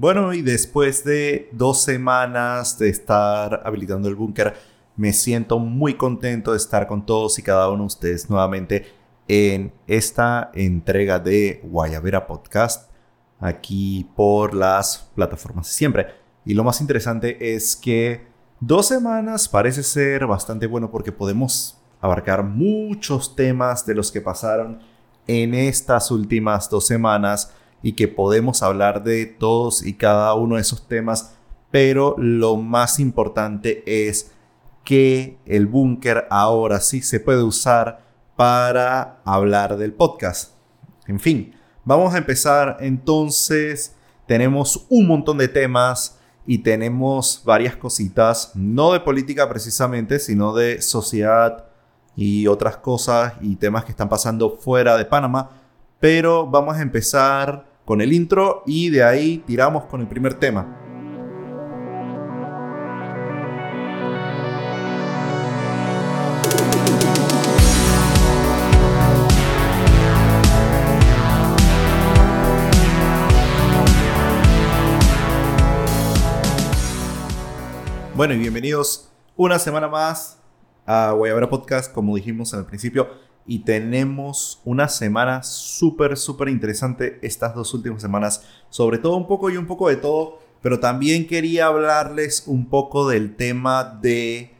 Bueno, y después de dos semanas de estar habilitando el búnker, me siento muy contento de estar con todos y cada uno de ustedes nuevamente en esta entrega de Guayabera Podcast, aquí por las plataformas de siempre. Y lo más interesante es que dos semanas parece ser bastante bueno porque podemos abarcar muchos temas de los que pasaron en estas últimas dos semanas y que podemos hablar de todos y cada uno de esos temas, pero lo más importante es que el búnker ahora sí se puede usar para hablar del podcast. En fin, vamos a empezar entonces. Tenemos un montón de temas y tenemos varias cositas, no de política precisamente, sino de sociedad y otras cosas y temas que están pasando fuera de Panamá. Pero vamos a empezar con el intro y de ahí tiramos con el primer tema. Bueno, y bienvenidos una semana más a Guayabera Podcast, como dijimos el principio y tenemos una semana súper, súper interesante estas dos últimas semanas. Sobre todo un poco y un poco de todo, pero también quería hablarles un poco del tema de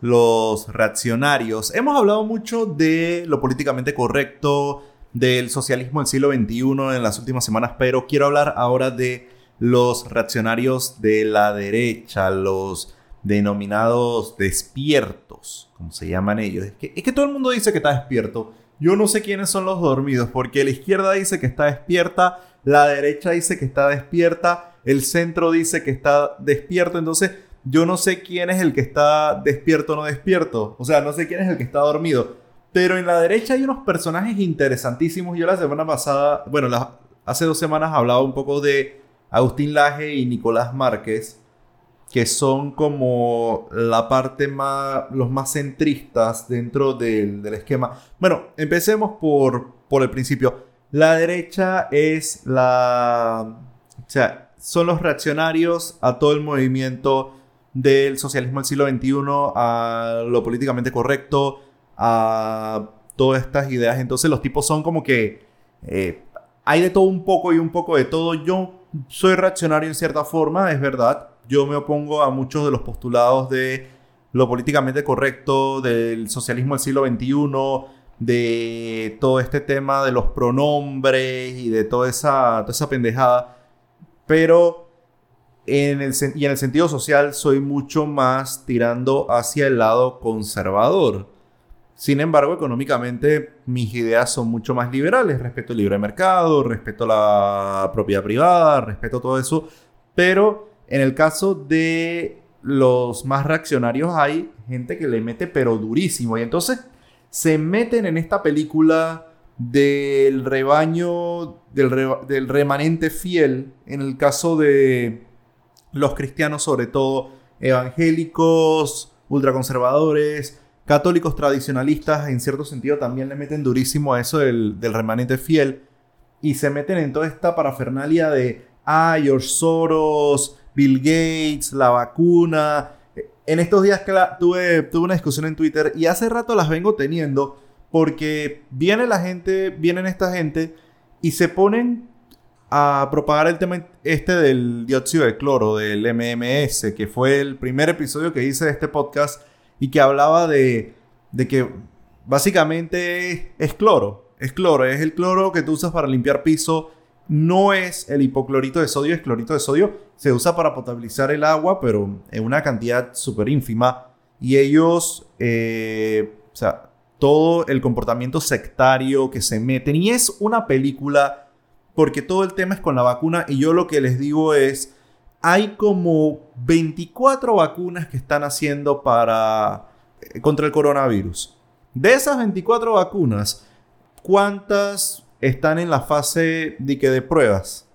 los reaccionarios. Hemos hablado mucho de lo políticamente correcto, del socialismo del siglo XXI en las últimas semanas, pero quiero hablar ahora de los reaccionarios de la derecha, los denominados despiertos, como se llaman ellos. Es que, es que todo el mundo dice que está despierto. Yo no sé quiénes son los dormidos, porque la izquierda dice que está despierta, la derecha dice que está despierta, el centro dice que está despierto, entonces yo no sé quién es el que está despierto o no despierto. O sea, no sé quién es el que está dormido. Pero en la derecha hay unos personajes interesantísimos. Yo la semana pasada, bueno, hace dos semanas hablaba un poco de Agustín Laje y Nicolás Márquez que son como la parte más, los más centristas dentro del, esquema. Bueno, empecemos por, por el principio. La derecha es la... O sea, son los reaccionarios a todo el movimiento del socialismo del siglo XXI, a lo políticamente correcto, a todas estas ideas. Entonces los tipos son como que eh, hay de todo un poco y un poco de todo. Yo soy reaccionario en cierta forma, es verdad yo me opongo a muchos de los postulados de lo políticamente correcto, del socialismo del siglo XXI, de todo este tema de los pronombres y de toda esa, toda esa pendejada. Pero en el, y en el sentido social soy mucho más tirando hacia el lado conservador. Sin embargo, económicamente mis ideas son mucho más liberales. Respeto el libre mercado, respeto la propiedad privada, respeto todo eso. Pero en el caso de los más reaccionarios hay gente que le mete pero durísimo. Y entonces se meten en esta película del rebaño, del, remanente fiel, en el caso de los cristianos sobre todo, evangélicos, ultraconservadores, católicos tradicionalistas, en cierto sentido también le meten durísimo a eso del, del remanente fiel. Y se meten en toda esta parafernalia de, ah, George Soros, Bill Gates, la vacuna. En estos días tuve, tuve una discusión en Twitter y hace rato las vengo teniendo porque viene la gente, vienen esta gente y se ponen a propagar el tema este del dióxido de cloro, del MMS, que fue el primer episodio que hice de este podcast y que hablaba de, de que básicamente es cloro. Es cloro, es el cloro que tú usas para limpiar piso no es el hipoclorito de sodio, es clorito de sodio. Se usa para potabilizar el agua, pero en una cantidad súper ínfima. Y ellos, eh, o sea, todo el comportamiento sectario que se meten. Y es una película, porque todo el tema es con la vacuna. Y yo lo que les digo es, hay como 24 vacunas que están haciendo para eh, contra el coronavirus. De esas 24 vacunas, ¿cuántas están en la fase de, de pruebas.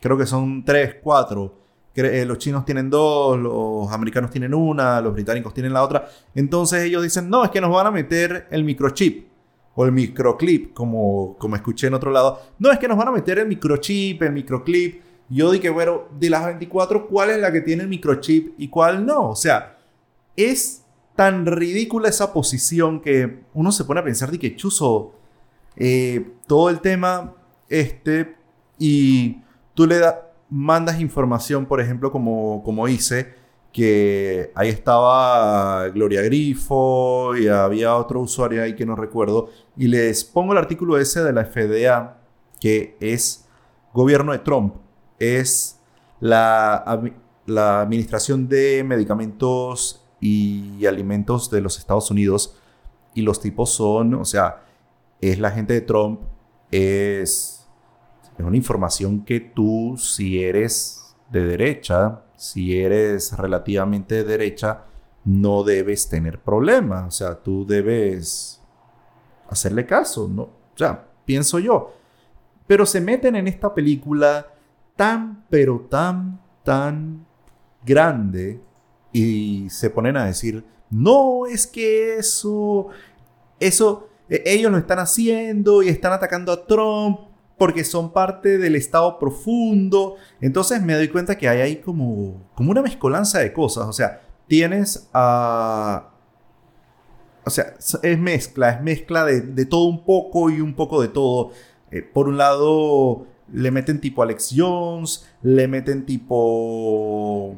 Creo que son tres, cuatro. Eh, los chinos tienen dos, los americanos tienen una, los británicos tienen la otra. Entonces ellos dicen, no, es que nos van a meter el microchip o el microclip, como, como escuché en otro lado. No, es que nos van a meter el microchip, el microclip. Yo dije, bueno, de las 24, ¿cuál es la que tiene el microchip y cuál no? O sea, es tan ridícula esa posición que uno se pone a pensar de que chuzo eh, todo el tema este y tú le mandas información, por ejemplo, como, como hice, que ahí estaba Gloria Grifo y había otro usuario ahí que no recuerdo, y les pongo el artículo ese de la FDA, que es gobierno de Trump, es la, la Administración de Medicamentos y Alimentos de los Estados Unidos, y los tipos son, o sea, es la gente de Trump, es, es una información que tú, si eres de derecha, si eres relativamente derecha, no debes tener problemas. O sea, tú debes hacerle caso, ¿no? O sea, pienso yo. Pero se meten en esta película tan, pero tan, tan grande y se ponen a decir, no, es que eso, eso, e, ellos lo están haciendo y están atacando a Trump porque son parte del estado profundo. Entonces me doy cuenta que hay ahí como, como una mezcolanza de cosas. O sea, tienes a... o sea, es mezcla, es mezcla de, todo un poco y un poco de todo. Eh, por un lado, le meten tipo Alex Jones, le meten tipo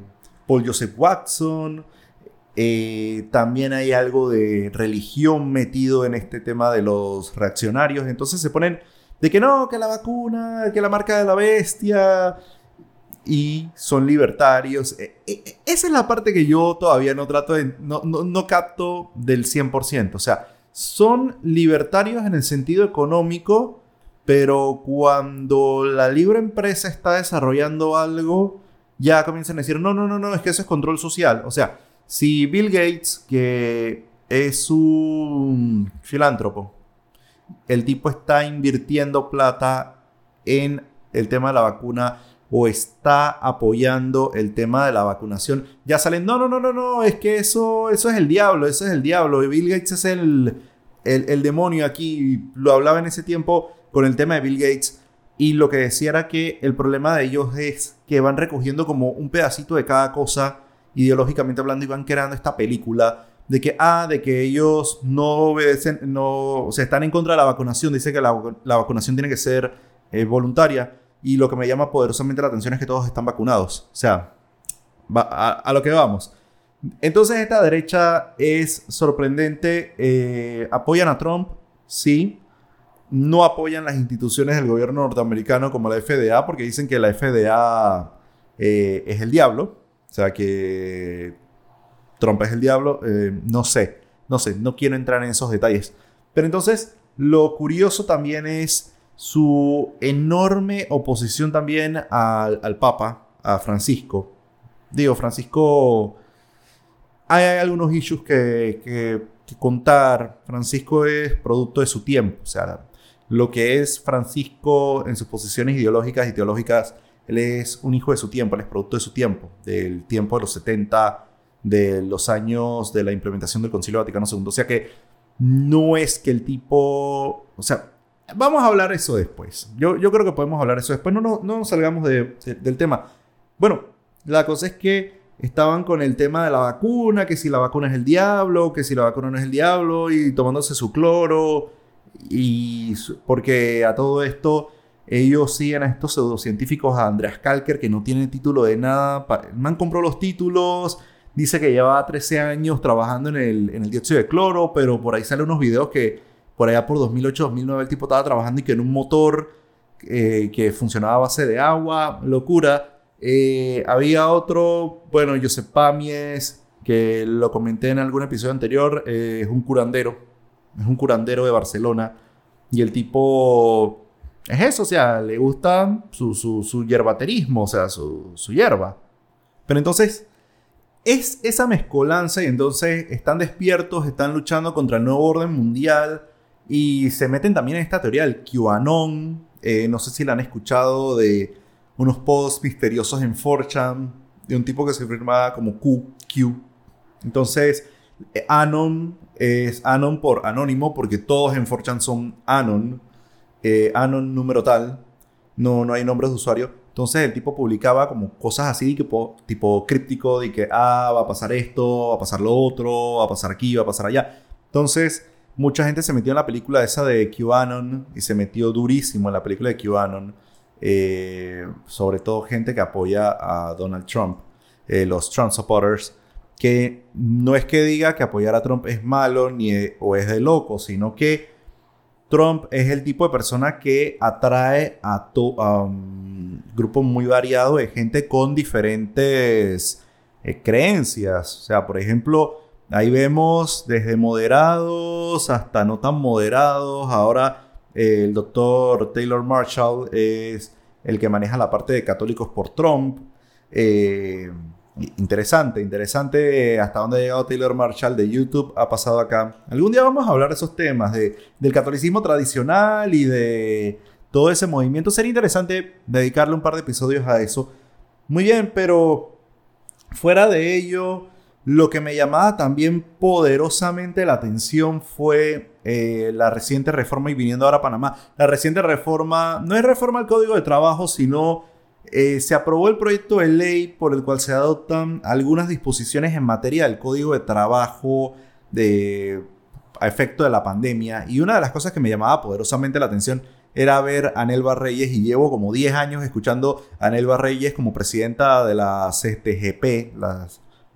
Paul Joseph Watson. Eh, también hay algo de religión metido en este tema de los reaccionarios. Entonces se ponen de que no, que la vacuna, que la marca de la bestia, y son libertarios. E, e, e, esa es la parte que yo todavía no trato de, no, no, capto del 100%. O sea, son libertarios en el sentido económico, pero cuando la libre empresa está desarrollando algo, ya comienzan a decir, no, no, no, no, es que eso es control social. O sea, si Bill Gates, que es un filántropo, el tipo está invirtiendo plata en el tema de la vacuna o está apoyando el tema de la vacunación, ya salen, no, no, no, no, no, es que eso, eso es el diablo, eso es el diablo, Bill Gates es el, el, demonio aquí, lo hablaba en ese tiempo con el tema de Bill Gates, y lo que decía era que el problema de ellos es que van recogiendo como un pedacito de cada cosa, ideológicamente hablando, y van creando esta película de que, ah, de que ellos no obedecen, no, o sea, están en contra de la vacunación, dice que la, vacunación tiene que ser eh, voluntaria, y lo que me llama poderosamente la atención es que todos están vacunados, o sea, a, lo que vamos. Entonces esta derecha es sorprendente, eh, apoyan a Trump, sí, no apoyan las instituciones del gobierno norteamericano como la FDA, porque dicen que la FDA eh, es el diablo, o sea que Trump es el diablo, eh, no sé, no sé, no quiero entrar en esos detalles. Pero entonces, lo curioso también es su enorme oposición también al, Papa, a Francisco. Digo, Francisco, hay, algunos issues que, que, contar. Francisco es producto de su tiempo, o sea, lo que es Francisco en sus posiciones ideológicas y teológicas, él es un hijo de su tiempo, él es producto de su tiempo, del tiempo de los 70, de los años de la implementación del Concilio Vaticano II. O sea que no es que el tipo, o sea, vamos a hablar eso después. Yo, yo creo que podemos hablar eso después. No, no, no salgamos del tema. Bueno, la cosa es que estaban con el tema de la vacuna, que si la vacuna es el diablo, que si la vacuna no es el diablo, y tomándose su cloro, y porque a todo esto ellos siguen a estos pseudocientíficos, a Andreas Kalker, que no tiene título de nada. Man compró los títulos, Dice que lleva 13 años trabajando en el, en el dióxido de cloro, pero por ahí salen unos videos que por allá por 2008, 2009 el tipo estaba trabajando y que en un motor eh, que funcionaba a base de agua, locura. Eh, había otro, bueno, Josep Pamies, que lo comenté en algún episodio anterior, eh, es un curandero, es un curandero de Barcelona. Y el tipo es eso, o sea, le gusta su, su, su yerbaterismo, o sea, su, su hierba. Pero entonces, es esa mezcolanza y entonces están despiertos, están luchando contra el nuevo orden mundial y se meten también en esta teoría del QAnon. Eh, no sé si la han escuchado de unos posts misteriosos en 4chan de un tipo que se firmaba como Q. Entonces, eh, Anon es Anon por anónimo porque todos en 4chan son Anon. Eh, Anon número tal. No, no hay nombres de usuario. Entonces el tipo publicaba como cosas así, tipo, tipo críptico, de que, ah, va a pasar esto, va a pasar lo otro, va a pasar aquí, va a pasar allá. Entonces, mucha gente se metió en la película esa de QAnon y se metió durísimo en la película de QAnon. Eh, sobre todo gente que apoya a Donald Trump, eh, los Trump supporters, que no es que diga que apoyar a Trump es malo ni o es de loco, sino que Trump es el tipo de persona que atrae a, un grupo muy variado de gente con diferentes eh, creencias. O sea, por ejemplo, ahí vemos desde moderados hasta no tan moderados. Ahora el doctor Taylor Marshall es el que maneja la parte de católicos por Trump. Eh, Interesante, interesante hasta dónde ha llegado Taylor Marshall de YouTube, ha pasado acá. Algún día vamos a hablar de esos temas, de, del catolicismo tradicional y de todo ese movimiento. Sería interesante dedicarle un par de episodios a eso. Muy bien, pero fuera de ello, lo que me llamaba también poderosamente la atención fue eh, la reciente reforma y viniendo ahora a Panamá. La reciente reforma, no es reforma al código de trabajo, sino eh, se aprobó el proyecto de ley por el cual se adoptan algunas disposiciones en materia del código de trabajo de, a efecto de la pandemia. Y una de las cosas que me llamaba poderosamente la atención era ver a Nelva Reyes y llevo como 10 años escuchando a Nelva Reyes como presidenta de la CGTP,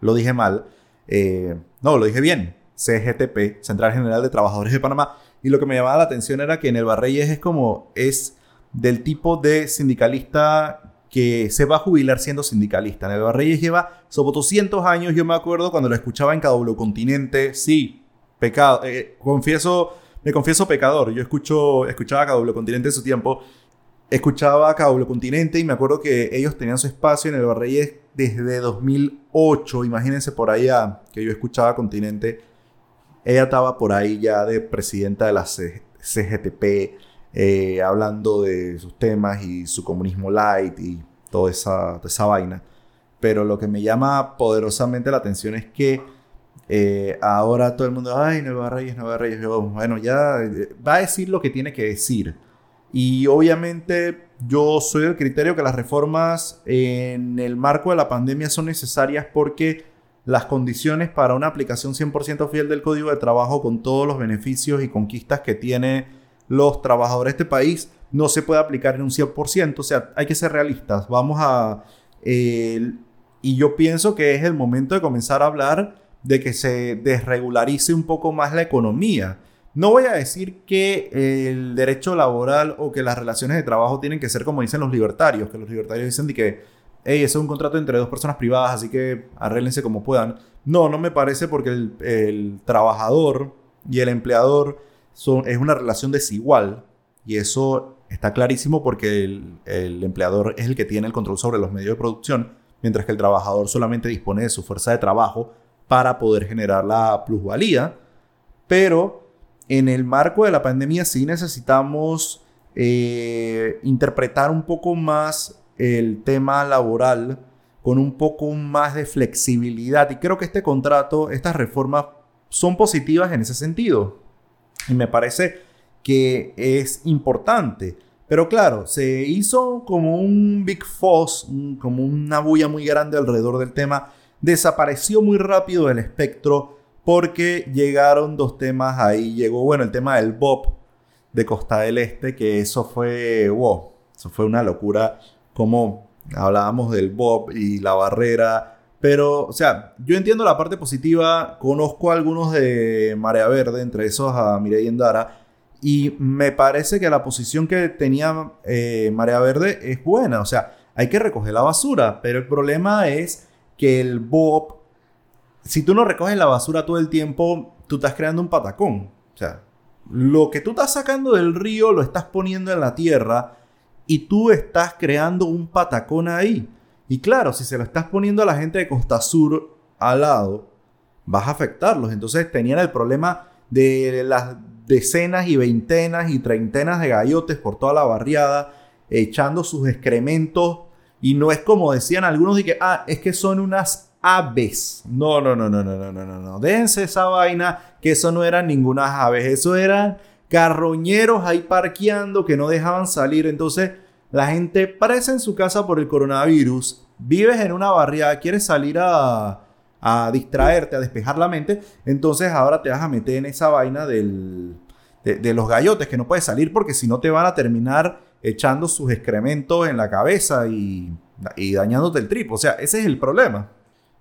lo dije mal, eh, no, lo dije bien, CGTP, Central General de Trabajadores de Panamá, y lo que me llamaba la atención era que Nelva Reyes es como, es del tipo de sindicalista que se va a jubilar siendo sindicalista. Nelva Reyes lleva sobre 200 años, yo me acuerdo cuando la escuchaba en KW Continente, sí, pecado, eh, confieso, me confieso pecador, yo escucho, escuchaba KW Continente en su tiempo, escuchaba KW Continente y me acuerdo que ellos tenían su espacio en el Reyes desde 2008, imagínense por allá que yo escuchaba Continente, ella estaba por ahí ya de presidenta de la CGTP, eh, hablando de sus temas y su comunismo light y toda esa, esa vaina. Pero lo que me llama poderosamente la atención es que eh, ahora todo el mundo, ay, Nueva Reyes, Nueva Reyes, bueno, ya eh, va a decir lo que tiene que decir. Y obviamente yo soy del criterio que las reformas en el marco de la pandemia son necesarias porque las condiciones para una aplicación 100% fiel del código de trabajo con todos los beneficios y conquistas que tiene los trabajadores de este país no se puede aplicar en un 100%. O sea, hay que ser realistas. Vamos a... y yo pienso que es el momento de comenzar a hablar de que se desregularice un poco más la economía. No voy a decir que el derecho laboral o que las relaciones de trabajo tienen que ser como dicen los libertarios, que los libertarios dicen que, hey, es un contrato entre dos personas privadas, así que arréglense como puedan. No, no me parece porque el, el trabajador y el empleador es una relación desigual y eso está clarísimo porque el, empleador es el que tiene el control sobre los medios de producción, mientras que el trabajador solamente dispone de su fuerza de trabajo para poder generar la plusvalía. Pero en el marco de la pandemia sí necesitamos eh, interpretar un poco más el tema laboral con un poco más de flexibilidad. Y creo que este contrato, estas reformas son positivas en ese sentido. Y me parece que es importante. Pero claro, se hizo como un big fuss, como una bulla muy grande alrededor del tema. Desapareció muy rápido del espectro porque llegaron dos temas ahí. Llegó, bueno, el tema del Bob de Costa del Este, que eso fue, wow, eso fue una locura. Como hablábamos del Bob y la barrera pero, o sea, yo entiendo la parte positiva, conozco a algunos de Marea Verde, entre esos a Mireille Endara, y me parece que la posición que tenía eh, Marea Verde es buena, o sea, hay que recoger la basura, pero el problema es que el Bob, si tú no recoges la basura todo el tiempo, tú estás creando un patacón, o sea, lo que tú estás sacando del río lo estás poniendo en la tierra y tú estás creando un patacón ahí. Y claro, si se lo estás poniendo a la gente de Costa Sur al lado, vas a afectarlos. Entonces tenían el problema de las decenas y veintenas y treintenas de gallotes por toda la barriada, echando sus excrementos. Y no es como decían algunos de que, ah, es que son unas aves. No, no, no, no, no, no, no, no, no. Déjense esa vaina, que eso no eran ninguna aves, eso eran carroñeros ahí parqueando que no dejaban salir. Entonces, la gente parece en su casa por el coronavirus, vives en una barriada, quieres salir a, distraerte, a despejar la mente, entonces ahora te vas a meter en esa vaina del, de, los gallotes, que no puedes salir porque si no te van a terminar echando sus excrementos en la cabeza y, y dañándote el trip. O sea, ese es el problema.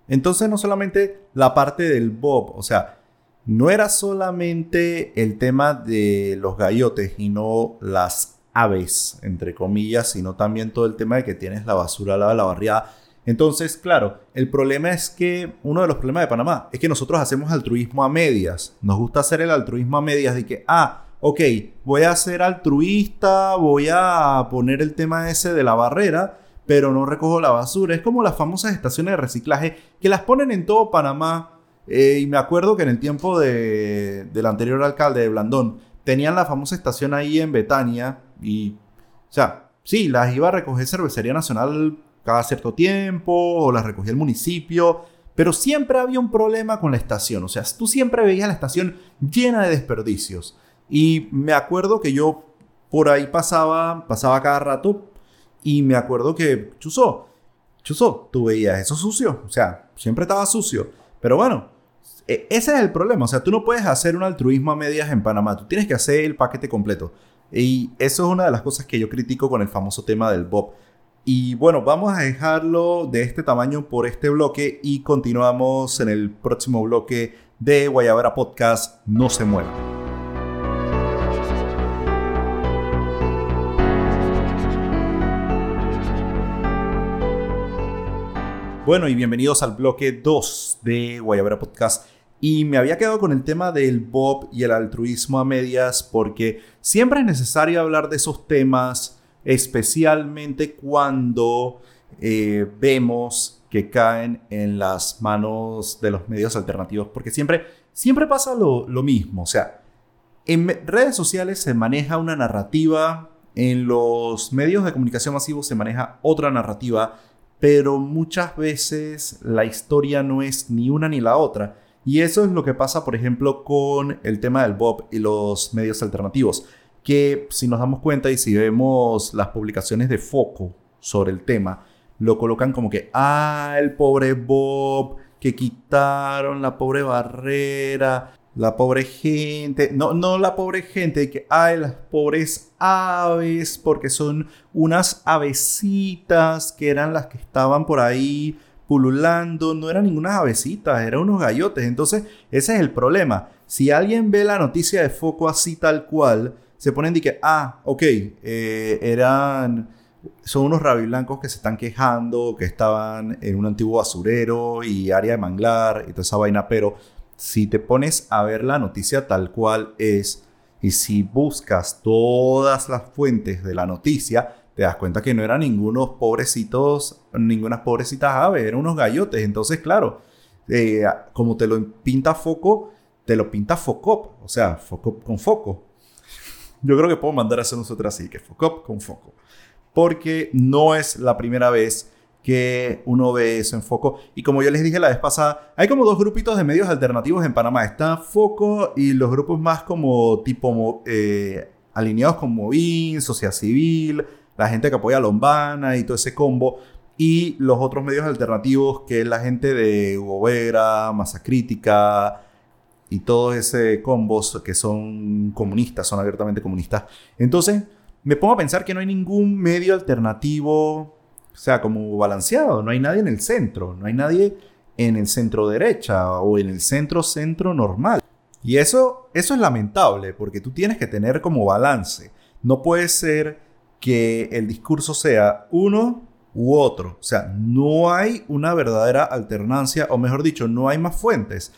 Entonces no solamente la parte del bob, o sea, no era solamente el tema de los gallotes y no las aves, entre comillas, sino también todo el tema de que tienes la basura al lado de la barriada. Entonces, claro, el problema es que uno de los problemas de Panamá es que nosotros hacemos altruismo a medias. Nos gusta hacer el altruismo a medias de que, ah, ok, voy a ser altruista, voy a poner el tema ese de la barrera, pero no recojo la basura. Es como las famosas estaciones de reciclaje que las ponen en todo Panamá. Eh, y me acuerdo que en el tiempo de, del anterior alcalde de Blandón, tenían la famosa estación ahí en Betania. Y, o sea, sí, las iba a recoger Cervecería Nacional cada cierto tiempo, o las recogía el municipio. Pero siempre había un problema con la estación. O sea, tú siempre veías la estación llena de desperdicios. Y me acuerdo que yo por ahí pasaba, pasaba cada rato y me acuerdo que, Chuzo, Chuzo, tú veías eso sucio. O sea, siempre estaba sucio. Pero bueno, e, ese es el problema. O sea, tú no puedes hacer un altruismo a medias en Panamá. Tú tienes que hacer el paquete completo. Y eso es una de las cosas que yo critico con el famoso tema del Bob. Y bueno, vamos a dejarlo de este tamaño por este bloque y continuamos en el próximo bloque de Guayabera Podcast. No se muevan. Bueno, y bienvenidos al bloque 2 de Guayabera Podcast. Y me había quedado con el tema del Bob y el altruismo a medias porque siempre es necesario hablar de esos temas, especialmente cuando eh, vemos que caen en las manos de los medios alternativos, porque siempre, siempre pasa lo, lo mismo. O sea, en redes sociales se maneja una narrativa, en los medios de comunicación masivos se maneja otra narrativa pero muchas veces la historia no es ni una ni la otra. Y eso es lo que pasa, por ejemplo, con el tema del Bob y los medios alternativos. Que si nos damos cuenta y si vemos las publicaciones de Foco sobre el tema, lo colocan como que, ah, el pobre Bob, que quitaron la pobre barrera, la pobre gente, no, no la pobre gente, que hay las pobres aves, porque son unas avecitas que eran las que estaban por ahí pululando, no eran ninguna avecitas, eran unos gallotes. Entonces, ese es el problema. Si alguien ve la noticia de foco así tal cual, se ponen de que, ah, ok, eh, eran, son unos blancos que se están quejando, que estaban en un antiguo basurero y área de manglar y toda esa vaina, pero si te pones a ver la noticia tal cual es y si buscas todas las fuentes de la noticia, te das cuenta que no eran ningunos pobrecitos, ningunas pobrecitas aves, eran unos gallotes. Entonces, claro, eh, como te lo pinta Foco, te lo pinta Focop, o sea, Focop con foco. Yo creo que puedo mandar a hacer nosotros así, que Focop con foco. Porque no es la primera vez que uno ve eso en Foco. Y como yo les dije la vez pasada, hay como dos grupitos de medios alternativos en Panamá. Está Foco y los grupos más como tipo eh, alineados con Movin, Sociedad Civil, la gente que apoya a Lombana y todo ese combo. Y los otros medios alternativos, que es la gente de Gobera, Masa Crítica y todo ese combos que son comunistas, son abiertamente comunistas. Entonces, me pongo a pensar que no hay ningún medio alternativo o sea, como balanceado, no hay nadie en el centro, no hay nadie en el centro derecha o en el centro centro normal. Y eso, eso es lamentable porque tú tienes que tener como balance. No puede ser que el discurso sea uno u otro. O sea, no hay una verdadera alternancia, o mejor dicho, no hay más fuentes.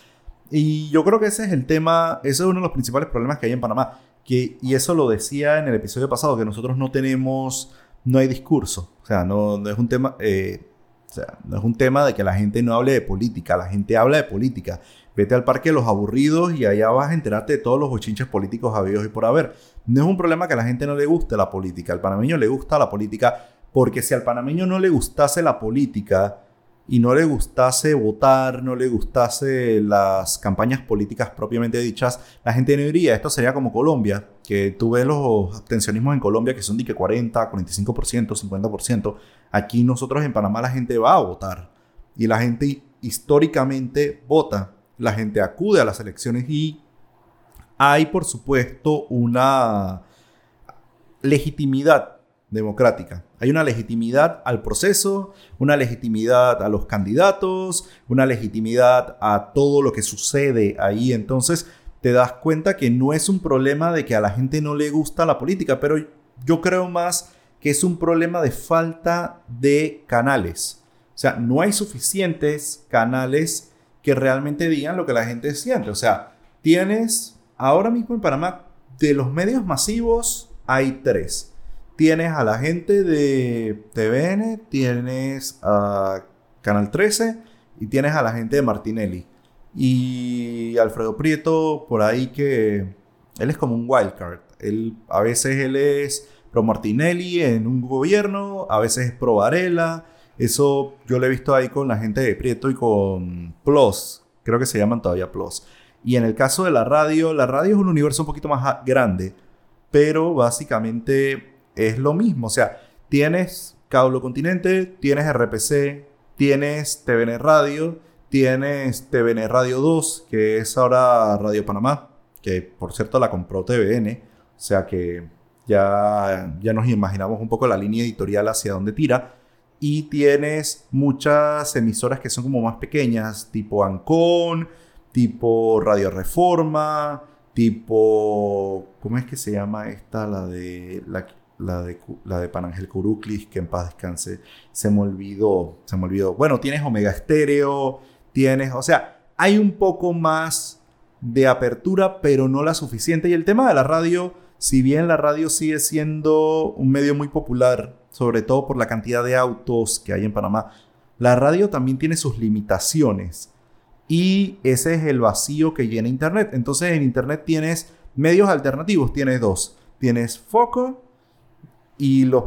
Y yo creo que ese es el tema, ese es uno de los principales problemas que hay en Panamá. Que, y eso lo decía en el episodio pasado, que nosotros no tenemos no hay discurso. O sea, no, es un tema... Eh, o sea, no es un tema de que la gente no hable de política, la gente habla de política. Vete al parque de los aburridos y allá vas a enterarte de todos los bochinches políticos habidos y por haber. No es un problema que a la gente no le guste la política. Al panameño le gusta la política porque si al panameño no le gustase la política, y no le gustase votar, no le gustase las campañas políticas propiamente dichas, la gente no iría. Esto sería como Colombia, que tú ves los abstencionismos en Colombia que son de que 40, 45%, 50%. Aquí nosotros en Panamá la gente va a votar y la gente históricamente vota. La gente acude a las elecciones y hay, por supuesto, una legitimidad democrática. Hay una legitimidad al proceso, una legitimidad a los candidatos, una legitimidad a todo lo que sucede ahí. Entonces te das cuenta que no es un problema de que a la gente no le gusta la política, pero yo creo más que es un problema de falta de canales. O sea, no hay suficientes canales que realmente digan lo que la gente siente. O sea, tienes ahora mismo en Panamá, de los medios masivos, hay tres tienes a la gente de TVN, tienes a Canal 13 y tienes a la gente de Martinelli. Y Alfredo Prieto, por ahí que él es como un wildcard. Él, a veces él es pro Martinelli en un gobierno, a veces es pro Varela. Eso yo lo he visto ahí con la gente de Prieto y con Plus. Creo que se llaman todavía Plus. Y en el caso de la radio, la radio es un universo un poquito más grande, pero básicamente es lo mismo. O sea, tienes Caulo Continente, tienes RPC, tienes TVN Radio, tienes TVN Radio 2, que es ahora Radio Panamá, que por cierto la compró TVN. O sea que ya, ya nos imaginamos un poco la línea editorial hacia dónde tira. Y tienes muchas emisoras que son como más pequeñas, tipo Ancon, tipo Radio Reforma, tipo... ¿Cómo es que se llama esta? La de... La, de, la de Panangel Curuclis, que en paz descanse, se me olvidó, se me olvidó. Bueno, tienes Omega Estéreo, tienes, o sea, hay un poco más de apertura, pero no la suficiente. Y el tema de la radio, si bien la radio sigue siendo un medio muy popular, sobre todo por la cantidad de autos que hay en Panamá, la radio también tiene sus limitaciones. Y ese es el vacío que llena Internet. Entonces en Internet tienes medios alternativos, tienes dos. Tienes Foco y los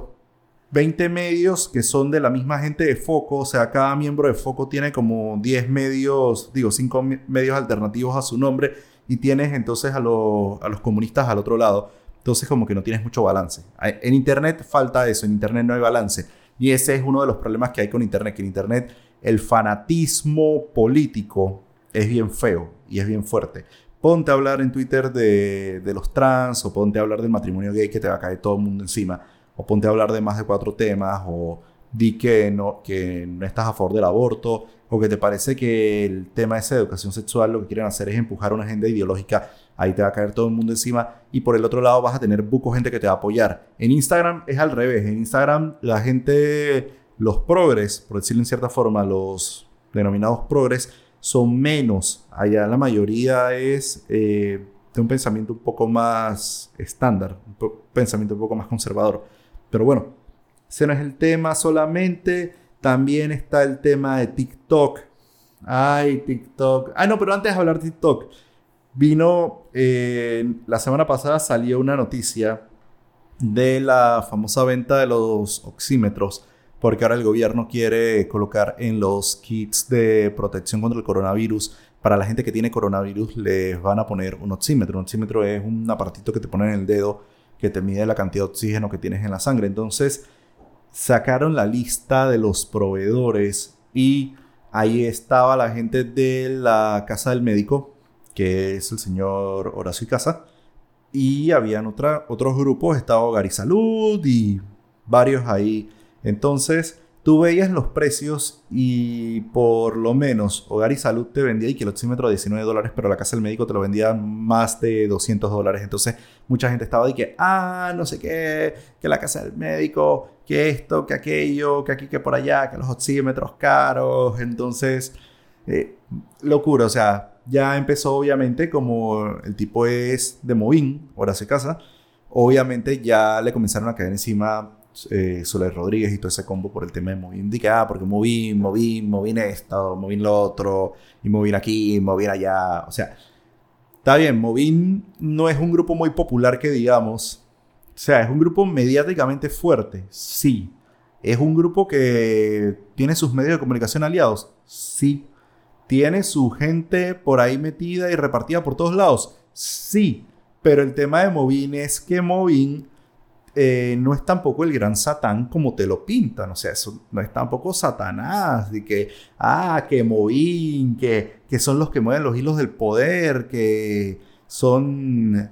20 medios que son de la misma gente de Foco, o sea, cada miembro de Foco tiene como 10 medios, digo, 5 medios alternativos a su nombre y tienes entonces a, los, a los comunistas al otro lado. Entonces como que no tienes mucho balance. En Internet falta eso, en Internet no hay balance. Y ese es uno de los problemas que hay con Internet, que en Internet el fanatismo político es bien feo y es bien fuerte ponte a hablar en Twitter de, de, los trans o ponte a hablar del matrimonio gay que te va a caer todo el mundo encima o ponte a hablar de más de cuatro temas, o di que no, que no estás a favor del aborto, o que te parece que el tema de esa educación sexual lo que quieren hacer es empujar una agenda ideológica, ahí te va a caer todo el mundo encima, y por el otro lado vas a tener buco gente que te va a apoyar. En Instagram es al revés, en Instagram la gente, los progres, por decirlo en cierta forma, los denominados progres, son menos. Allá la mayoría es eh, de un pensamiento un poco más estándar, un pensamiento un poco más conservador. Pero bueno, ese no es el tema solamente. También está el tema de TikTok. Ay, TikTok. Ah, no, pero antes de hablar de TikTok, vino eh, la semana pasada salió una noticia de la famosa venta de los oxímetros, porque ahora el gobierno quiere colocar en los kits de protección contra el coronavirus. Para la gente que tiene coronavirus les van a poner un oxímetro. Un oxímetro es un aparatito que te ponen en el dedo que te mide la cantidad de oxígeno que tienes en la sangre. Entonces, sacaron la lista de los proveedores y ahí estaba la gente de la casa del médico, que es el señor Horacio y Casa, y habían otra, otros grupos, estaba Hogar y Salud y varios ahí. Entonces, tú veías los precios y por lo menos Hogar y Salud te vendía y que el oxímetro de 19 dólares, pero la casa del médico te lo vendía más de 200 dólares. Entonces mucha gente estaba de que, ah, no sé qué, que la casa del médico, que esto, que aquello, que aquí, que por allá, que los oxímetros caros. Entonces, eh, locura, o sea, ya empezó obviamente como el tipo es de Movin, ahora se casa. Obviamente ya le comenzaron a caer encima eh, Soler Rodríguez y todo ese combo por el tema de Movin. Dije, ah, porque Movin, Movin, Movin esto, Movin lo otro, y Movin aquí, Movin allá. O sea, está bien, Movin no es un grupo muy popular que digamos. O sea, es un grupo mediáticamente fuerte, sí. ¿Es un grupo que tiene sus medios de comunicación aliados? Sí. ¿Tiene su gente por ahí metida y repartida por todos lados? Sí. Pero el tema de Movin es que Movin eh, no es tampoco el gran satán como te lo pintan. O sea, eso no es tampoco Satanás. De que, ah, que Movin, que, que son los que mueven los hilos del poder, que son,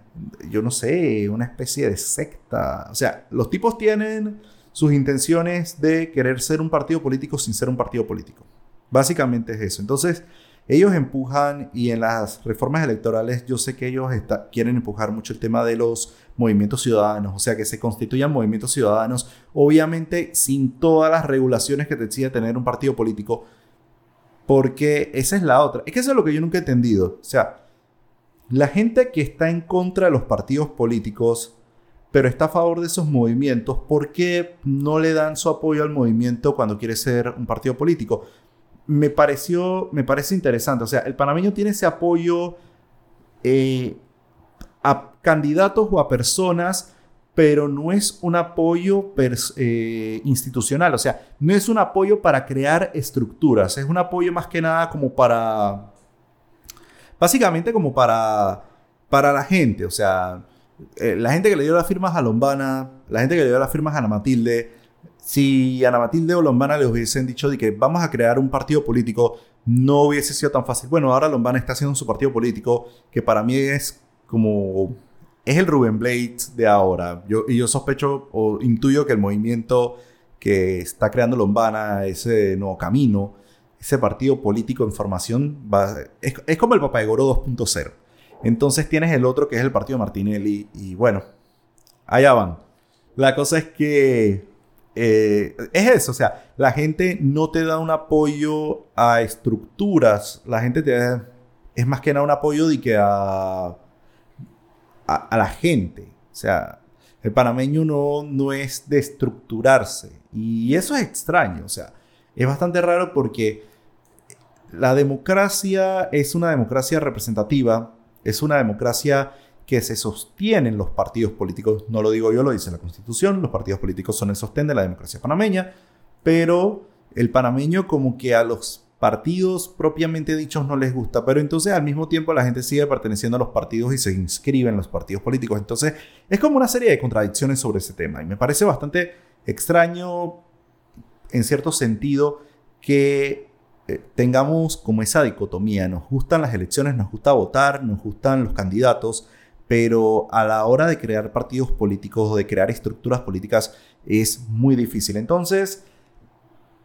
yo no sé, una especie de secta. O sea, los tipos tienen sus intenciones de querer ser un partido político sin ser un partido político. Básicamente es eso. Entonces, ellos empujan y en las reformas electorales yo sé que ellos quieren empujar mucho el tema de los movimientos ciudadanos, o sea, que se constituyan movimientos ciudadanos, obviamente sin todas las regulaciones que te exige tener un partido político, porque esa es la otra. Es que eso es lo que yo nunca he entendido. O sea, la gente que está en contra de los partidos políticos, pero está a favor de esos movimientos, ¿por qué no le dan su apoyo al movimiento cuando quiere ser un partido político? Me pareció, me parece interesante. O sea, el panameño tiene ese apoyo eh, a candidatos o a personas, pero no es un apoyo eh, institucional. O sea, no es un apoyo para crear estructuras. Es un apoyo más que nada como para Básicamente como para, para la gente, o sea, eh, la gente que le dio las firmas a Lombana, la gente que le dio las firmas a Ana Matilde, si Ana Matilde o Lombana les hubiesen dicho de que vamos a crear un partido político, no hubiese sido tan fácil. Bueno, ahora Lombana está haciendo su partido político, que para mí es como... Es el Ruben Blades de ahora. Yo, y yo sospecho o intuyo que el movimiento que está creando Lombana, ese nuevo camino, ese partido político en formación va, es, como el Papagoro 2.0. Entonces tienes el otro que es el partido Martinelli y bueno, allá van. La cosa es que eh, es eso, o sea, la gente no te da un apoyo a estructuras, la gente te da, es más que nada un apoyo de que a, a, la gente. O sea, el panameño no, no es de estructurarse y eso es extraño, o sea, es bastante raro porque la democracia es una democracia representativa, es una democracia que se sostiene en los partidos políticos, no lo digo yo, lo dice la Constitución, los partidos políticos son el sostén de la democracia panameña, pero el panameño como que a los partidos propiamente dichos no les gusta, pero entonces al mismo tiempo la gente sigue perteneciendo a los partidos y se inscribe en los partidos políticos, entonces es como una serie de contradicciones sobre ese tema y me parece bastante extraño en cierto sentido que eh, tengamos como esa dicotomía. Nos gustan las elecciones, nos gusta votar, nos gustan los candidatos, pero a la hora de crear partidos políticos o de crear estructuras políticas es muy difícil. Entonces,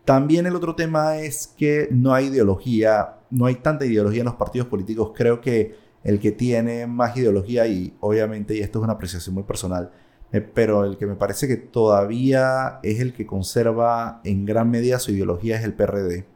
también el otro tema es que no hay ideología, no hay tanta ideología en los partidos políticos. Creo que el que tiene más ideología, y obviamente, y esto es una apreciación muy personal, eh, pero el que me parece que todavía es el que conserva en gran medida su ideología es el PRD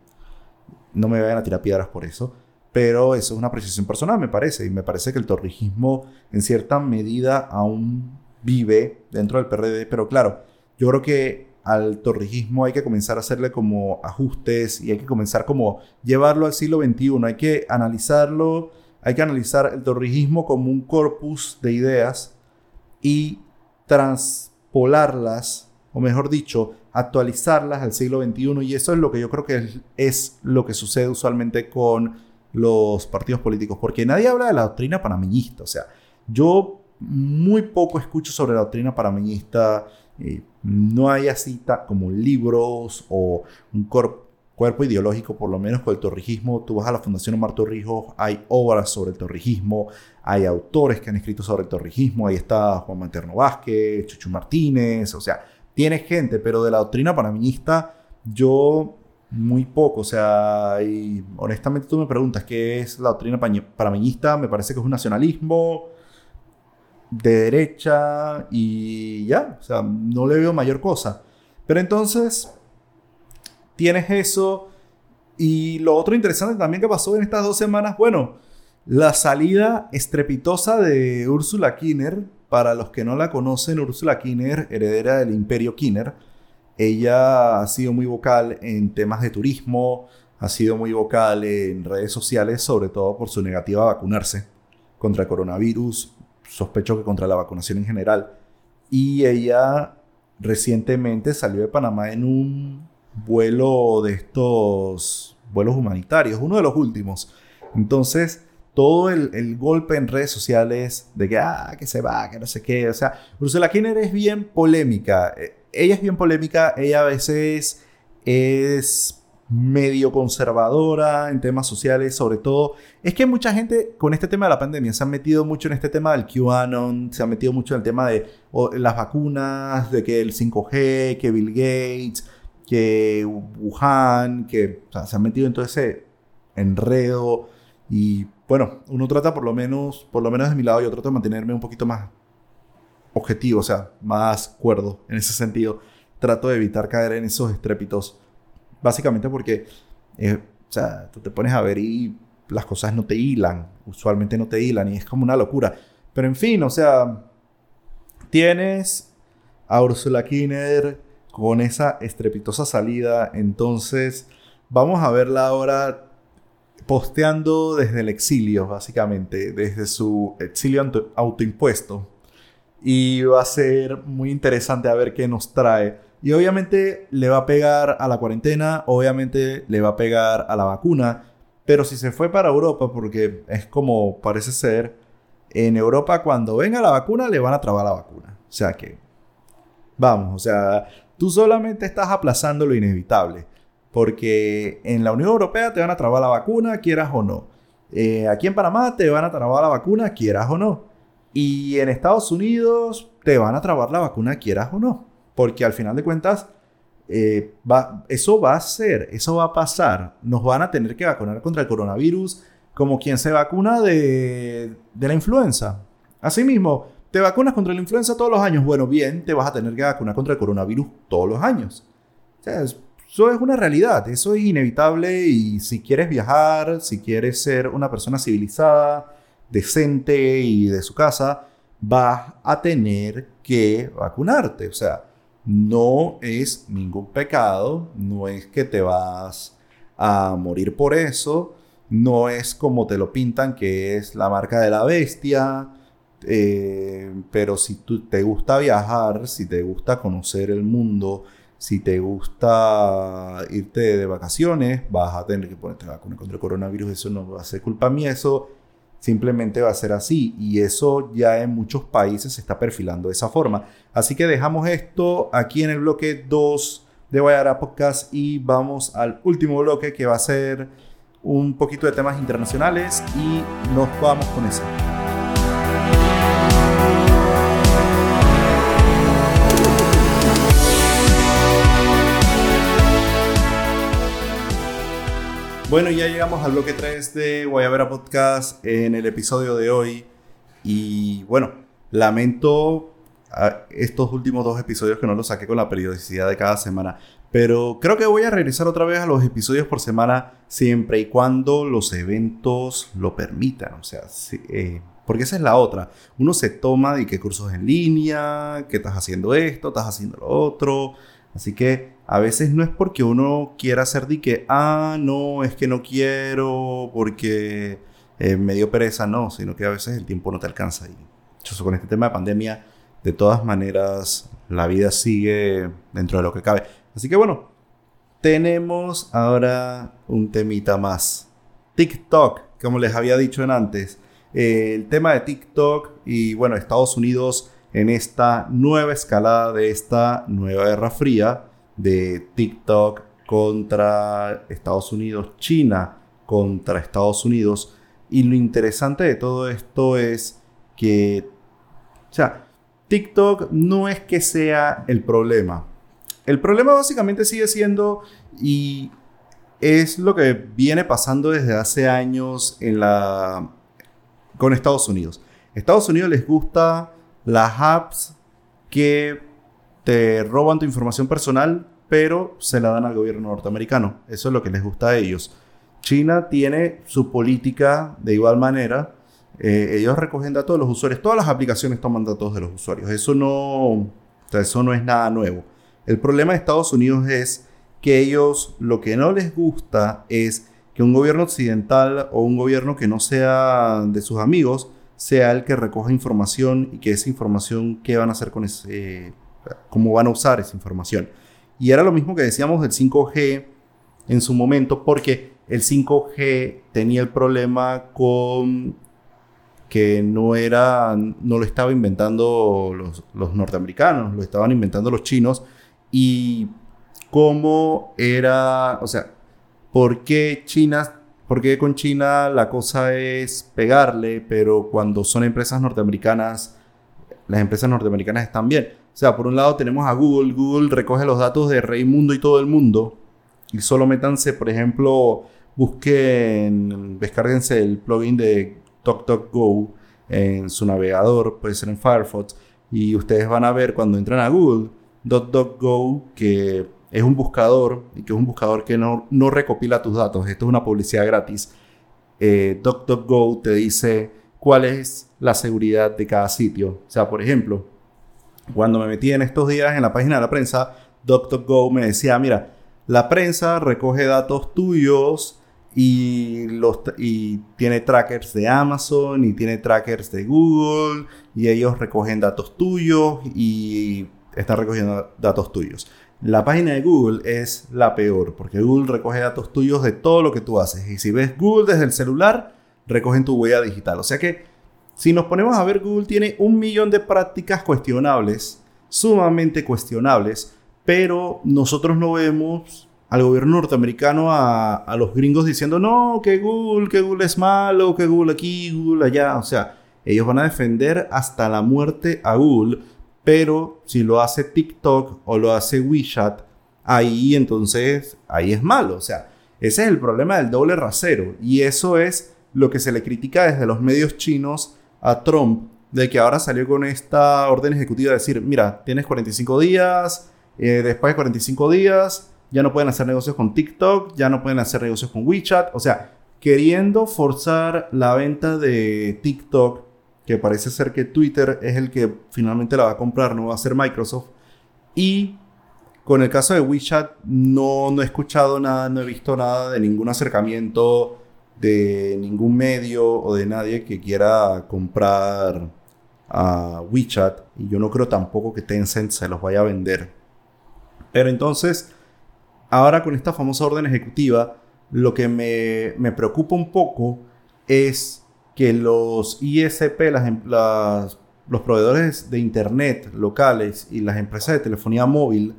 no me vayan a tirar piedras por eso, pero eso es una apreciación personal, me parece, y me parece que el torrijismo en cierta medida aún vive dentro del PRD, pero claro, yo creo que al torrijismo hay que comenzar a hacerle como ajustes y hay que comenzar como llevarlo al siglo XXI, hay que analizarlo, hay que analizar el torrijismo como un corpus de ideas y transpolarlas, o mejor dicho, actualizarlas al siglo XXI y eso es lo que yo creo que es, lo que sucede usualmente con los partidos políticos, porque nadie habla de la doctrina panameñista, o sea, yo muy poco escucho sobre la doctrina panameñista, eh, no hay así como libros o un cuerpo ideológico, por lo menos con el torrijismo, tú vas a la Fundación Omar Torrijos, hay obras sobre el torrijismo, hay autores que han escrito sobre el torrijismo, ahí está Juan Materno Vázquez, Chuchu Martínez, o sea, tiene gente, pero de la doctrina panameñista yo muy poco. O sea, y honestamente tú me preguntas qué es la doctrina panameñista, me parece que es un nacionalismo de derecha y ya, o sea, no le veo mayor cosa. Pero entonces, tienes eso. Y lo otro interesante también que pasó en estas dos semanas, bueno, la salida estrepitosa de Úrsula Kinner para los que no la conocen, Ursula Kinner, heredera del imperio Kinner, ella ha sido muy vocal en temas de turismo, ha sido muy vocal en redes sociales, sobre todo por su negativa a vacunarse contra el coronavirus, sospecho que contra la vacunación en general. Y ella recientemente salió de Panamá en un vuelo de estos vuelos humanitarios, uno de los últimos. Entonces, todo el, golpe en redes sociales de que, ah, que se va, que no sé qué. O sea, Ursula Kinner es bien polémica. Eh, ella es bien polémica, ella a veces es medio conservadora en temas sociales, sobre todo. Es que mucha gente con este tema de la pandemia se ha metido mucho en este tema del QAnon, se ha metido mucho en el tema de las vacunas, de que el 5G, que Bill Gates, que Wuhan, que se han metido en todo ese enredo. Y bueno, uno trata por lo menos, por lo menos de mi lado, yo trato de mantenerme un poquito más objetivo, o sea, más cuerdo en ese sentido. Trato de evitar caer en esos estrépitos Básicamente porque, eh, o sea, tú te pones a ver y las cosas no te hilan, usualmente no te hilan y es como una locura. Pero en fin, o sea, tienes a Ursula Kinner con esa estrepitosa salida, entonces vamos a verla ahora posteando desde el exilio, básicamente, desde su exilio autoimpuesto. Y va a ser muy interesante a ver qué nos trae. Y obviamente le va a pegar a la cuarentena, obviamente le va a pegar a la vacuna, pero si se fue para Europa, porque es como parece ser, en Europa cuando venga la vacuna le van a trabar la vacuna. O sea que, vamos, o sea, tú solamente estás aplazando lo inevitable, porque en la Unión Europea te van a trabar la vacuna, quieras o no. Eh, aquí en Panamá te van a trabar la vacuna, quieras o no. Y en Estados Unidos te van a trabar la vacuna, quieras o no. Porque al final de cuentas, eh, eso va a ser, eso va a pasar. Nos van a tener que vacunar contra el coronavirus como quien se vacuna de, de la influenza. Asimismo, te vacunas contra la influenza todos los años. Bueno, bien, te vas a tener que vacunar contra el coronavirus todos los años. Eso es una realidad, eso es inevitable y si quieres viajar, si quieres ser una persona civilizada, decente y de su casa, vas a tener que vacunarte. O sea, no es ningún pecado, no es que te vas a morir por eso, no es como te lo pintan que es la marca de la bestia, eh, pero si tú te gusta viajar, si te gusta conocer el mundo, si te gusta irte de vacaciones, vas a tener que ponerte vacuna contra el coronavirus, eso no va a ser culpa mía, eso simplemente va a ser así y eso ya en muchos países se está perfilando de esa forma. Así que dejamos esto aquí en el bloque 2 de Guayara Podcast y vamos al último bloque que va a ser un poquito de temas internacionales y nos vamos con eso. Bueno, ya llegamos al bloque 3 de Guayabera Podcast en el episodio de hoy. Y bueno, lamento estos últimos dos episodios que no los saqué con la periodicidad de cada semana. Pero creo que voy a regresar otra vez a los episodios por semana siempre y cuando los eventos lo permitan. O sea, eh, porque esa es la otra. Uno se toma de qué cursos en línea, que estás haciendo esto, estás haciendo lo otro. Así que a veces no es porque uno quiera hacer de que, ah, no, es que no quiero porque eh, me dio pereza, no, sino que a veces el tiempo no te alcanza. Y con este tema de pandemia, de todas maneras, la vida sigue dentro de lo que cabe. Así que bueno, tenemos ahora un temita más. TikTok, como les había dicho en antes. Eh, el tema de TikTok y bueno, Estados Unidos en esta nueva escalada de esta nueva guerra fría de TikTok contra Estados Unidos, China contra Estados Unidos. Y lo interesante de todo esto es que, o sea, TikTok no es que sea el problema. El problema básicamente sigue siendo y es lo que viene pasando desde hace años en la con Estados Unidos. Estados Unidos les gusta las apps que te roban tu información personal, pero se la dan al gobierno norteamericano. Eso es lo que les gusta a ellos. China tiene su política de igual manera. Eh, ellos recogen datos de los usuarios. Todas las aplicaciones toman datos de los usuarios. Eso no, eso no es nada nuevo. El problema de Estados Unidos es que ellos lo que no les gusta es que un gobierno occidental o un gobierno que no sea de sus amigos sea el que recoja información y que esa información, ¿qué van a hacer con ese cómo van a usar esa información. Y era lo mismo que decíamos del 5G en su momento, porque el 5G tenía el problema con que no era, no lo estaba inventando los, norteamericanos, lo estaban inventando los chinos y cómo era, o sea, ¿por qué China, por qué con China la cosa es pegarle, pero cuando son empresas norteamericanas, las empresas norteamericanas están bien? Sea, por un lado tenemos a Google, Google recoge los datos de Reymundo y todo el mundo y solo métanse, por ejemplo, busquen, descárguense el plugin de DuckDuckGo en su navegador, puede ser en Firefox, y ustedes van a ver cuando entran a Google, DuckDuckGo, que es un buscador, y que es un buscador que no, no recopila tus datos, esto es una publicidad gratis. Eh, te dice cuál es la seguridad de cada sitio. O sea, por ejemplo, cuando me metí en estos días en la página de la prensa, DuckDuckGo me decía, mira, la prensa recoge datos tuyos y, los, y tiene trackers de Amazon y tiene trackers de Google y ellos recogen datos tuyos y están recogiendo datos tuyos. La página de Google es la peor porque Google recoge datos tuyos de todo lo que tú haces y si ves Google desde el celular, recogen tu huella digital. O sea que si nos ponemos a ver, Google tiene un millón de prácticas cuestionables, sumamente cuestionables, pero nosotros no vemos al gobierno norteamericano a, los gringos diciendo, no, que Google, que Google es malo, que Google aquí, Google allá. O sea, ellos van a defender hasta la muerte a Google, pero si lo hace TikTok o lo hace WeChat, ahí entonces, ahí es malo. O sea, ese es el problema del doble rasero. Y eso es lo que se le critica desde los medios chinos a Trump, de que ahora salió con esta orden ejecutiva de decir, mira, tienes 45 días, eh, después de 45 días ya no pueden hacer negocios con TikTok, ya no pueden hacer negocios con WeChat, o sea, queriendo forzar la venta de TikTok, que parece ser que Twitter es el que finalmente la va a comprar, no va a ser Microsoft, y con el caso de WeChat no, no he escuchado nada, no he visto nada de ningún acercamiento de ningún medio o de nadie que quiera comprar a WeChat y yo no creo tampoco que Tencent se los vaya a vender. Pero entonces, Ahora con esta famosa orden ejecutiva, lo que me, preocupa un poco es que los ISP, em, las, los proveedores de Internet locales y las empresas de telefonía móvil,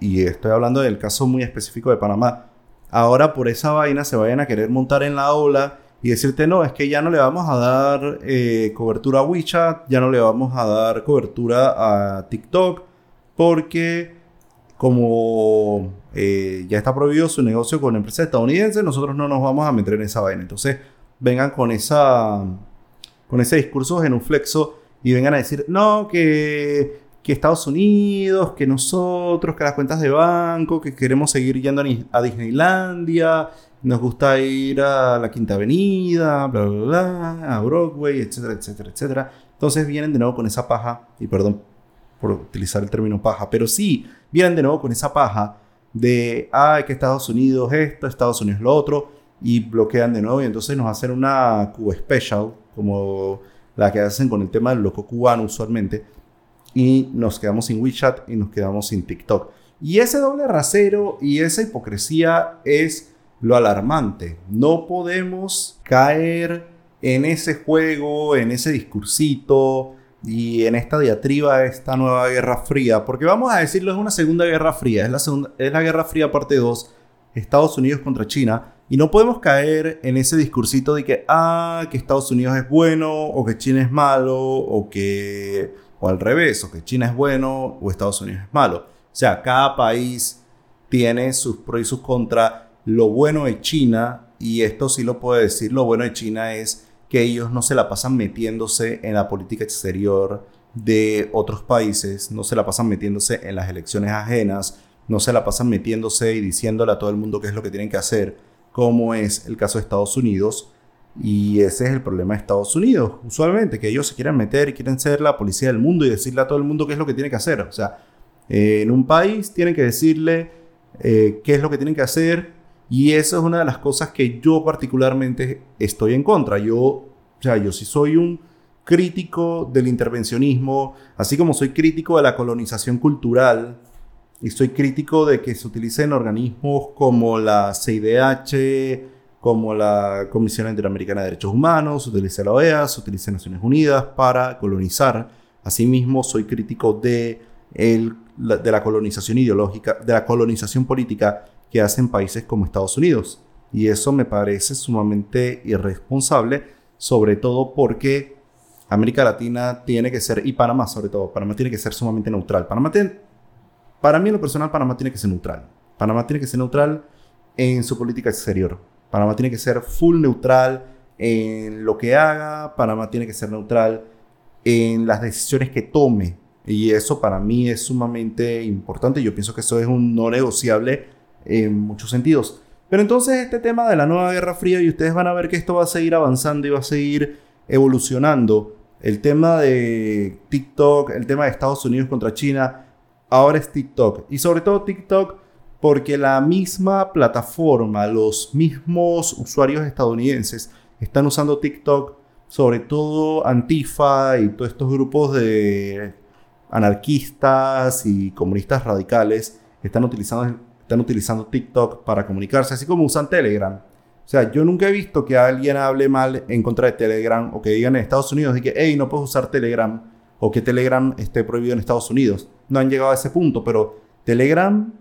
y estoy hablando del caso muy específico de Panamá, ahora por esa vaina se vayan a querer montar en la ola y decirte, no, es que ya no le vamos a dar eh, cobertura a WeChat, ya no le vamos a dar cobertura a TikTok, porque como eh, ya está prohibido su negocio con empresas estadounidenses, nosotros no nos vamos a meter en esa vaina. Entonces, vengan con, esa, con ese discurso genuflexo y vengan a decir, no, que, que Estados Unidos, que nosotros, que las cuentas de banco, que queremos seguir yendo a Disneylandia, nos gusta ir a la Quinta Avenida, bla, bla, bla, a Broadway, etcétera, etcétera, etcétera. Entonces vienen de nuevo con esa paja, y perdón por utilizar el término paja, pero sí vienen de nuevo con esa paja de, ay, que Estados Unidos esto, Estados Unidos lo otro, y bloquean de nuevo y entonces nos hacen una Cuba Special, como la que hacen con el tema del loco cubano usualmente, y nos quedamos sin WeChat y nos quedamos sin TikTok. Y ese doble rasero y esa hipocresía es lo alarmante. No podemos caer en ese juego, en ese discursito, y en esta diatriba esta nueva Guerra Fría, porque vamos a decirlo, es una segunda Guerra Fría, es la, es la Guerra Fría parte 2, Estados Unidos contra China, y no podemos caer en ese discursito de que, ah, que Estados Unidos es bueno, o que China es malo, o que, o al revés, o que China es bueno, o Estados Unidos es malo. O sea, cada país tiene sus pros y sus contras. Lo bueno de China, y esto sí lo puedo decir, lo bueno de China es que ellos no se la pasan metiéndose en la política exterior de otros países, no se la pasan metiéndose en las elecciones ajenas, no se la pasan metiéndose y diciéndole a todo el mundo qué es lo que tienen que hacer, como es el caso de Estados Unidos. Y ese es el problema de Estados Unidos, usualmente, que ellos se quieren meter y quieren ser la policía del mundo y decirle a todo el mundo qué es lo que tiene que hacer. O sea, en un país tienen que decirle eh, qué es lo que tienen que hacer y eso es una de las cosas que yo particularmente estoy en contra. Yo, o sea, yo sí soy un crítico del intervencionismo, así como soy crítico de la colonización cultural y soy crítico de que se utilicen organismos como la CIDH, como la Comisión Interamericana de Derechos Humanos, se utilice la OEA, se utilice Naciones Unidas para colonizar. Asimismo, soy crítico de, el, de la colonización ideológica, de la colonización política que hacen países como Estados Unidos. Y eso me parece sumamente irresponsable, sobre todo porque América Latina tiene que ser, y Panamá sobre todo, Panamá tiene que ser sumamente neutral. Panamá para mí en lo personal, Panamá tiene que ser neutral. Panamá tiene que ser neutral en su política exterior. Panamá tiene que ser full neutral en lo que haga. Panamá tiene que ser neutral en las decisiones que tome. Y eso para mí es sumamente importante. Yo pienso que eso es un no negociable en muchos sentidos. Pero entonces este tema de la nueva Guerra Fría, y ustedes van a ver que esto va a seguir avanzando y va a seguir evolucionando. El tema de TikTok, el tema de Estados Unidos contra China, ahora es TikTok. Y sobre todo TikTok porque la misma plataforma, los mismos usuarios estadounidenses están usando TikTok, sobre todo Antifa y todos estos grupos de anarquistas y comunistas radicales están utilizando están utilizando TikTok para comunicarse, así como usan Telegram. O sea, yo nunca he visto que alguien hable mal en contra de Telegram o que digan en Estados Unidos de que, hey, no puedes usar Telegram o que Telegram esté prohibido en Estados Unidos. No han llegado a ese punto, pero Telegram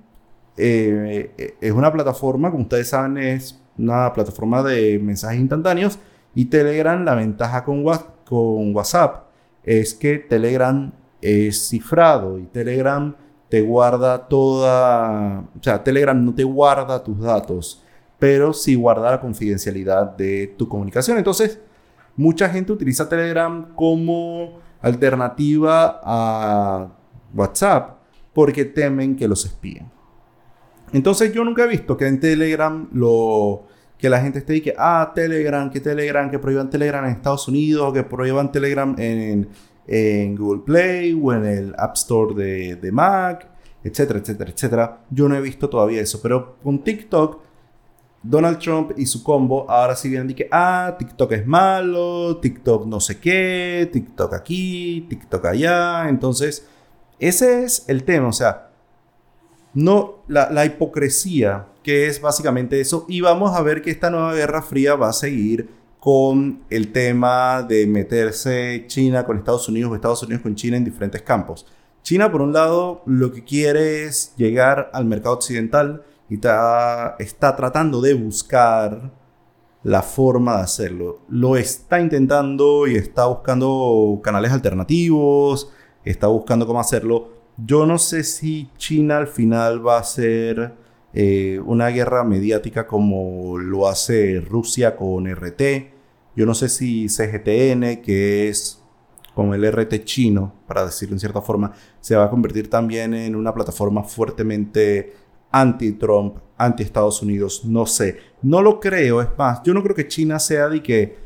eh, es una plataforma, como ustedes saben, es una plataforma de mensajes instantáneos y Telegram, la ventaja con, con WhatsApp es que Telegram es cifrado y Telegram te guarda toda, o sea, Telegram no te guarda tus datos, pero sí guarda la confidencialidad de tu comunicación. Entonces, mucha gente utiliza Telegram como alternativa a WhatsApp porque temen que los espíen. Entonces, yo nunca he visto que en Telegram lo que la gente esté y que, ah, Telegram, que Telegram, que prohíban Telegram en Estados Unidos, que prohíban Telegram en, en Google Play o en el App Store de, Mac, etcétera, etcétera, etcétera. Yo no he visto todavía eso, pero con TikTok, Donald Trump y su combo ahora sí vienen y que, ah, TikTok es malo, TikTok no sé qué, TikTok aquí, TikTok allá. Entonces, ese es el tema, o sea, no, la, la hipocresía, que es básicamente eso, y vamos a ver que esta nueva guerra fría va a seguir con el tema de meterse China con Estados Unidos o Estados Unidos con China en diferentes campos. China, por un lado, lo que quiere es llegar al mercado occidental y está, está tratando de buscar la forma de hacerlo. Lo está intentando y está buscando canales alternativos, está buscando cómo hacerlo. Yo no sé si China al final va a ser eh, una guerra mediática como lo hace Rusia con RT yo no sé si CGTN, que es con el RT chino, para decirlo en cierta forma, se va a convertir también en una plataforma fuertemente anti-Trump, anti-Estados Unidos, no sé. No lo creo, es más, yo no creo que China sea de que,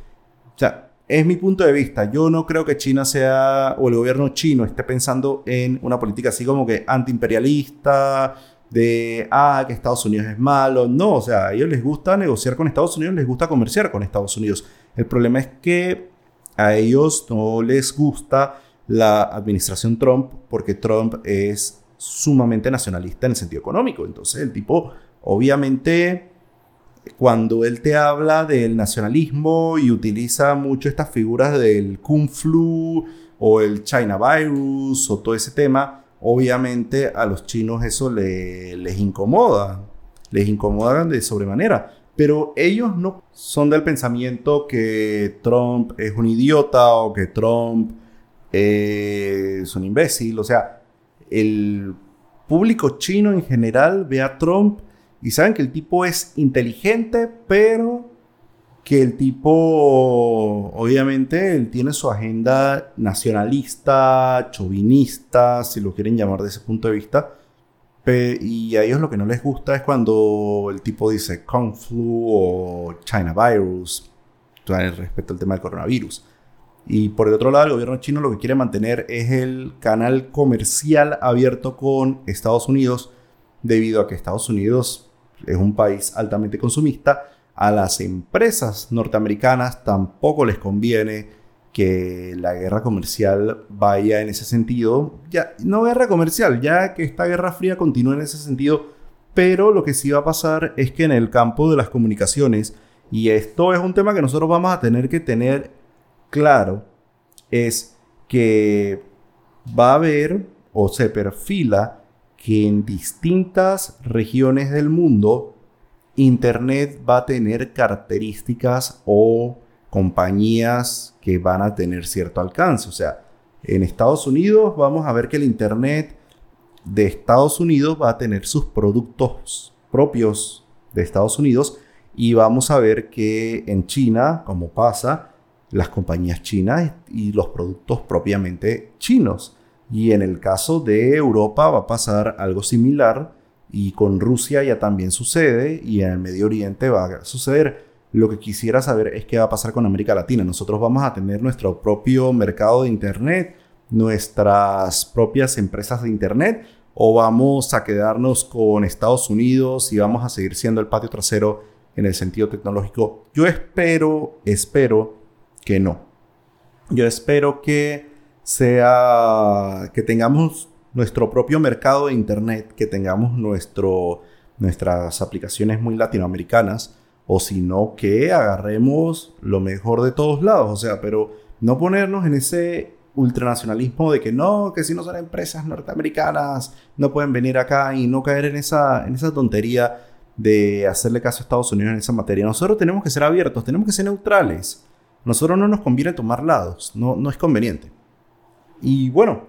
o sea, es mi punto de vista, yo no creo que China sea, o el gobierno chino esté pensando en una política así como que anti-imperialista, de, ah, que Estados Unidos es malo. No, o sea, a ellos les gusta negociar con Estados Unidos, les gusta comerciar con Estados Unidos. El problema es que a ellos no les gusta la administración Trump porque Trump es sumamente nacionalista en el sentido económico. Entonces el tipo, obviamente, cuando él te habla del nacionalismo y utiliza mucho estas figuras del Kung Flu o el China Virus o todo ese tema, obviamente a los chinos eso les incomoda, les incomoda de sobremanera. Pero ellos no son del pensamiento que Trump es un idiota o que Trump es un imbécil. O sea, el público chino en general ve a Trump y saben que el tipo es inteligente, pero que el tipo, obviamente, él tiene su agenda nacionalista, chauvinista, si lo quieren llamar de ese punto de vista. Y a ellos lo que no les gusta es cuando el tipo dice Kung Flu o China Virus, respecto al tema del coronavirus. Y por el otro lado, el gobierno chino lo que quiere mantener es el canal comercial abierto con Estados Unidos, debido a que Estados Unidos es un país altamente consumista. A las empresas norteamericanas tampoco les conviene que la guerra comercial vaya en ese sentido. Ya, no guerra comercial, ya que esta guerra fría continúa en ese sentido, pero lo que sí va a pasar es que en el campo de las comunicaciones, y esto es un tema que nosotros vamos a tener que tener claro, es que va a haber o se perfila que en distintas regiones del mundo Internet va a tener características o compañías que van a tener cierto alcance. O sea, en Estados Unidos vamos a ver que el Internet de Estados Unidos va a tener sus productos propios de Estados Unidos y vamos a ver que en China, como pasa, las compañías chinas y los productos propiamente chinos. Y en el caso de Europa va a pasar algo similar y con Rusia ya también sucede y en el Medio Oriente va a suceder. Lo que quisiera saber es qué va a pasar con América Latina. Nosotros vamos a tener nuestro propio mercado de Internet, nuestras propias empresas de Internet, o vamos a quedarnos con Estados Unidos y vamos a seguir siendo el patio trasero en el sentido tecnológico. Yo espero, espero que no. Yo espero que sea, que tengamos nuestro propio mercado de Internet, que tengamos nuestras aplicaciones muy latinoamericanas o si no, que agarremos lo mejor de todos lados. O sea, pero no ponernos en ese ultranacionalismo de que no, que si no son empresas norteamericanas, no pueden venir acá y no caer en esa, en esa tontería de hacerle caso a Estados Unidos en esa materia. Nosotros tenemos que ser abiertos, tenemos que ser neutrales. Nosotros no nos conviene tomar lados, no, no es conveniente. Y bueno,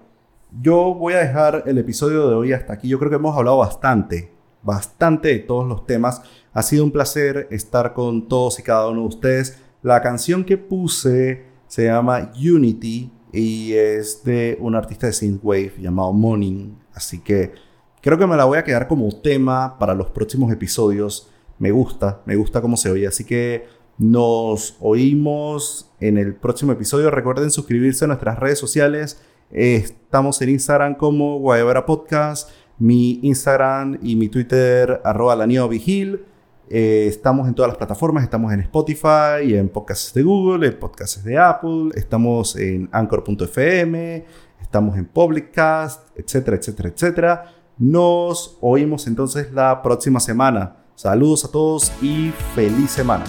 yo voy a dejar el episodio de hoy hasta aquí. Yo creo que hemos hablado bastante, bastante de todos los temas. Ha sido un placer estar con todos y cada uno de ustedes. La canción que puse se llama Unity y es de un artista de synthwave llamado Morning. Así que creo que me la voy a quedar como tema para los próximos episodios. Me gusta, me gusta cómo se oye. Así que nos oímos en el próximo episodio. Recuerden suscribirse a nuestras redes sociales. Estamos en Instagram como Guayabera Podcast. Mi Instagram y mi Twitter, arroba la Vigil. Eh, estamos en todas las plataformas, estamos en Spotify, en podcasts de Google, en podcasts de Apple, estamos en anchor.fm, estamos en Publiccast, etcétera, etcétera, etcétera. Nos oímos entonces la próxima semana. Saludos a todos y feliz semana.